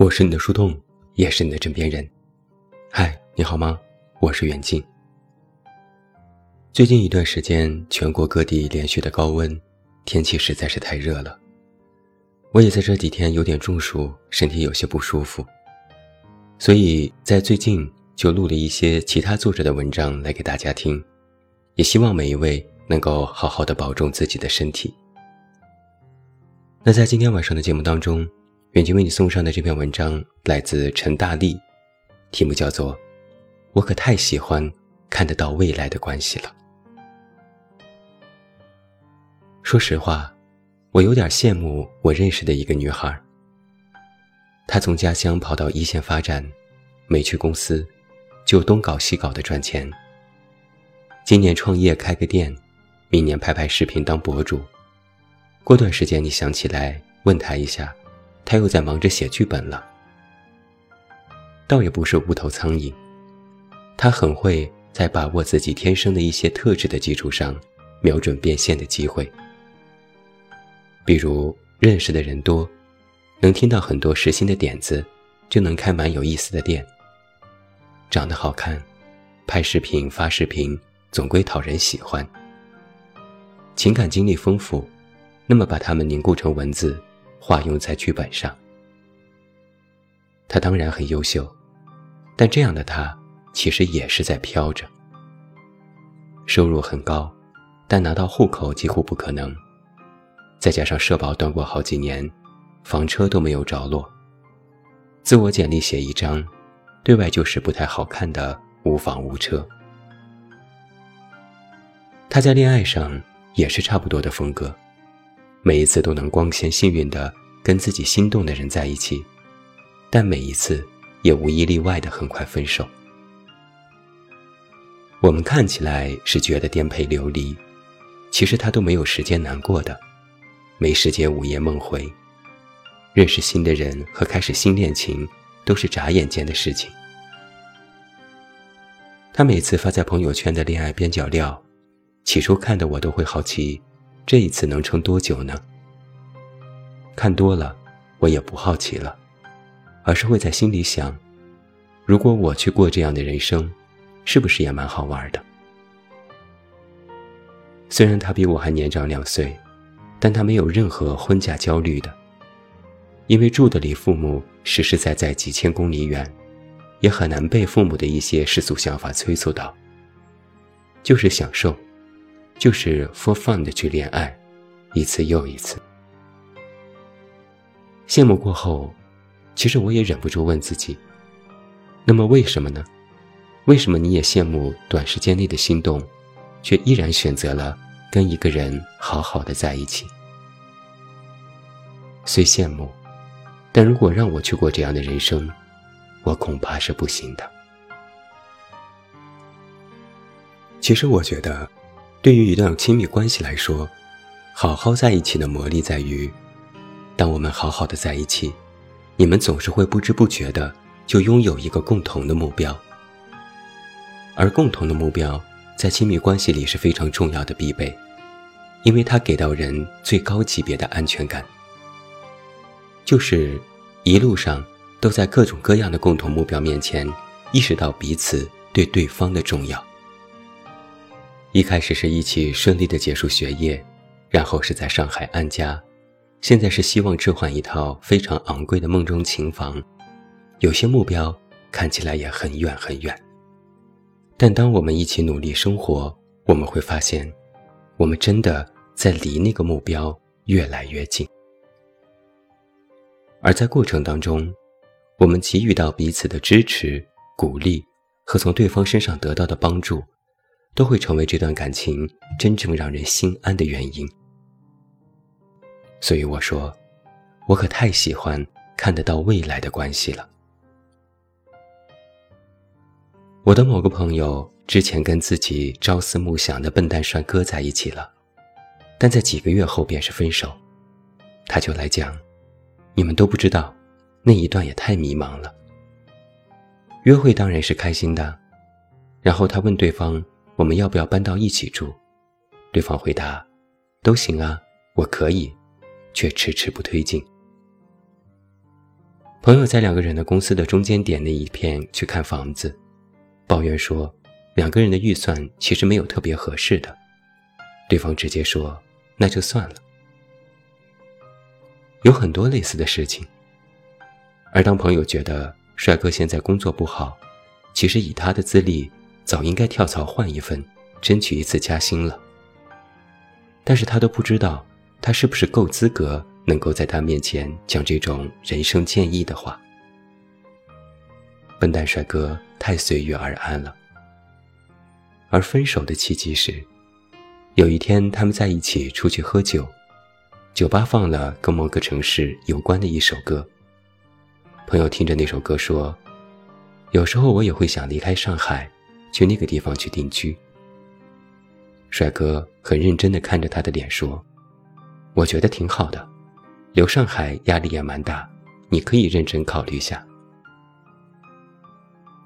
我是你的树洞，也是你的枕边人。嗨，你好吗？我是袁静。最近一段时间，全国各地连续的高温，天气实在是太热了。我也在这几天有点中暑，身体有些不舒服，所以在最近就录了一些其他作者的文章来给大家听，也希望每一位能够好好的保重自己的身体。那在今天晚上的节目当中，远近为你送上的这篇文章来自陈大力，题目叫做《我可太喜欢看得到未来的关系了》。说实话，我有点羡慕我认识的一个女孩。她从家乡跑到一线发展，没去公司，就东搞西搞的赚钱。今年创业开个店，明年拍拍视频当博主。过段时间，你想起来问她一下，他又在忙着写剧本了。倒也不是无头苍蝇，他很会在把握自己天生的一些特质的基础上，瞄准变现的机会。比如认识的人多，能听到很多实心的点子，就能开蛮有意思的店。长得好看，拍视频发视频，总归讨人喜欢。情感经历丰富。那么把它们凝固成文字，化用在剧本上。他当然很优秀，但这样的他其实也是在飘着。收入很高，但拿到户口几乎不可能。再加上社保断过好几年，房车都没有着落。自我简历写一张，对外就是不太好看的无房无车。他在恋爱上也是差不多的风格。每一次都能光鲜幸运的跟自己心动的人在一起，但每一次也无一例外的很快分手。我们看起来是觉得颠沛流离，其实他都没有时间难过的，没时间午夜梦回。认识新的人和开始新恋情都是眨眼间的事情。他每次发在朋友圈的恋爱边角料，起初看的我都会好奇。这一次能撑多久呢？看多了，我也不好奇了，而是会在心里想：如果我去过这样的人生，是不是也蛮好玩的？虽然他比我还年长两岁，但他没有任何婚嫁焦虑的，因为住的离父母实实在在几千公里远，也很难被父母的一些世俗想法催促到，就是享受。就是 for fun 的去恋爱，一次又一次。羡慕过后，其实我也忍不住问自己：那么为什么呢？为什么你也羡慕短时间内的心动，却依然选择了跟一个人好好的在一起？虽羡慕，但如果让我去过这样的人生，我恐怕是不行的。其实我觉得。对于一段亲密关系来说，好好在一起的魔力在于，当我们好好的在一起，你们总是会不知不觉的就拥有一个共同的目标，而共同的目标在亲密关系里是非常重要的必备，因为它给到人最高级别的安全感，就是一路上都在各种各样的共同目标面前，意识到彼此对对方的重要。一开始是一起顺利的结束学业，然后是在上海安家，现在是希望置换一套非常昂贵的梦中情房，有些目标看起来也很远很远。但当我们一起努力生活，我们会发现，我们真的在离那个目标越来越近。而在过程当中，我们给予到彼此的支持、鼓励和从对方身上得到的帮助。都会成为这段感情真正让人心安的原因。所以我说，我可太喜欢看得到未来的关系了。我的某个朋友之前跟自己朝思暮想的笨蛋帅哥在一起了，但在几个月后便是分手。他就来讲，你们都不知道，那一段也太迷茫了。约会当然是开心的，然后他问对方。我们要不要搬到一起住？对方回答：“都行啊，我可以。”却迟迟不推进。朋友在两个人的公司的中间点那一片去看房子，抱怨说，两个人的预算其实没有特别合适的。对方直接说：“那就算了。”有很多类似的事情。而当朋友觉得帅哥现在工作不好，其实以他的资历，早应该跳槽换一份，争取一次加薪了。但是他都不知道，他是不是够资格，能够在他面前讲这种人生建议的话。笨蛋帅哥太随遇而安了。而分手的契机是，有一天他们在一起出去喝酒，酒吧放了跟某个城市有关的一首歌。朋友听着那首歌说：“有时候我也会想离开上海，去那个地方去定居。”帅哥很认真地看着他的脸说：“我觉得挺好的，留上海压力也蛮大，你可以认真考虑下。”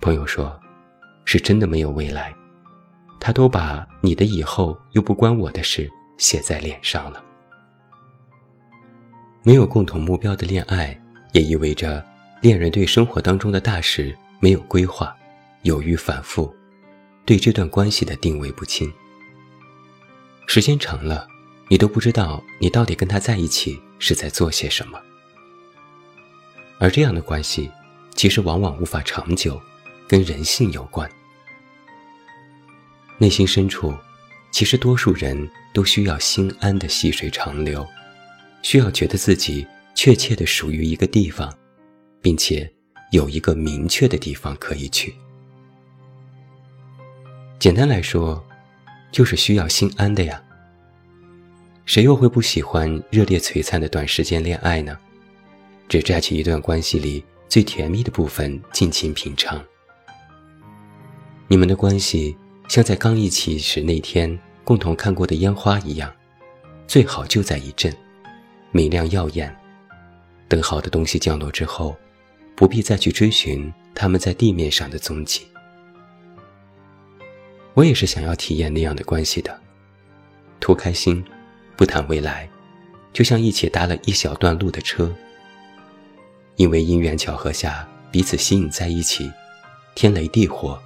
朋友说：“是真的没有未来，他都把你的以后又不关我的事写在脸上了。没有共同目标的恋爱，也意味着。”恋人对生活当中的大事没有规划，犹豫反复，对这段关系的定位不清。时间长了，你都不知道你到底跟他在一起是在做些什么。而这样的关系，其实往往无法长久，跟人性有关。内心深处，其实多数人都需要心安的细水长流，需要觉得自己确切的属于一个地方。并且有一个明确的地方可以去。简单来说，就是需要心安的呀。谁又会不喜欢热烈璀璨的短时间恋爱呢？只摘取一段关系里最甜蜜的部分，尽情品尝。你们的关系像在刚一起时那天共同看过的烟花一样，最好就在一阵，明亮耀眼。等好的东西降落之后。不必再去追寻他们在地面上的踪迹。我也是想要体验那样的关系的，图开心，不谈未来，就像一起搭了一小段路的车。因为因缘巧合下彼此吸引在一起，天雷地火，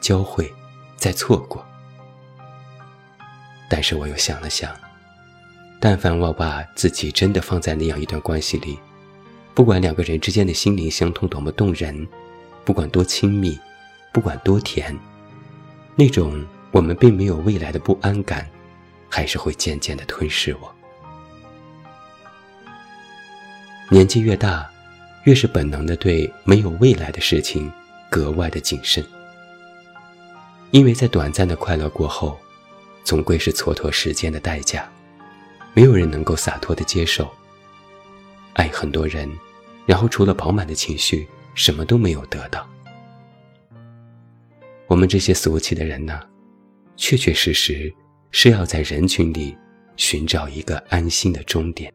交汇，再错过。但是我又想了想，但凡我把自己真的放在那样一段关系里。不管两个人之间的心灵相通多么动人，不管多亲密，不管多甜，那种我们并没有未来的不安感，还是会渐渐的吞噬我。年纪越大，越是本能的对没有未来的事情格外的谨慎，因为在短暂的快乐过后，总归是蹉跎时间的代价，没有人能够洒脱的接受。爱很多人，然后除了饱满的情绪，什么都没有得到。我们这些俗气的人呢，确确实实是要在人群里寻找一个安心的终点。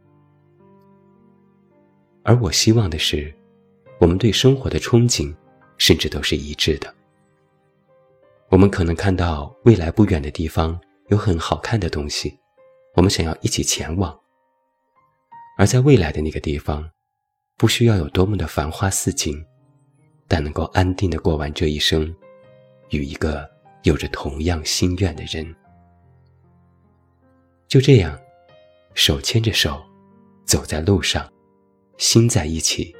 而我希望的是，我们对生活的憧憬，甚至都是一致的。我们可能看到未来不远的地方有很好看的东西，我们想要一起前往。而在未来的那个地方，不需要有多么的繁花似锦，但能够安定的过完这一生，与一个有着同样心愿的人，就这样，手牵着手，走在路上，心在一起，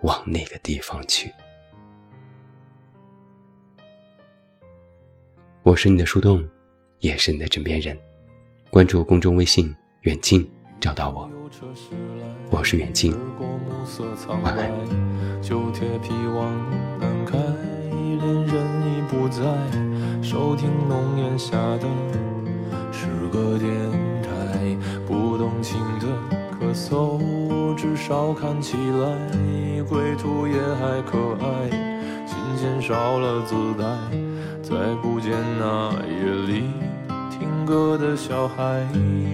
往那个地方去。我是你的树洞，也是你的枕边人。关注公众微信远近。找到我，我是远近，晚安。旧铁皮往南开，恋人已不在，收听浓烟下的是个电台，不动情的咳嗽，至少看起来归途也还可爱。琴弦少了姿态，再不见那夜里听。歌的小孩，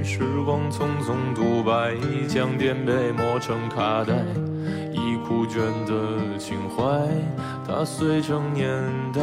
时光匆匆独白，将颠沛磨成卡带，已枯卷的情怀，它碎成年代。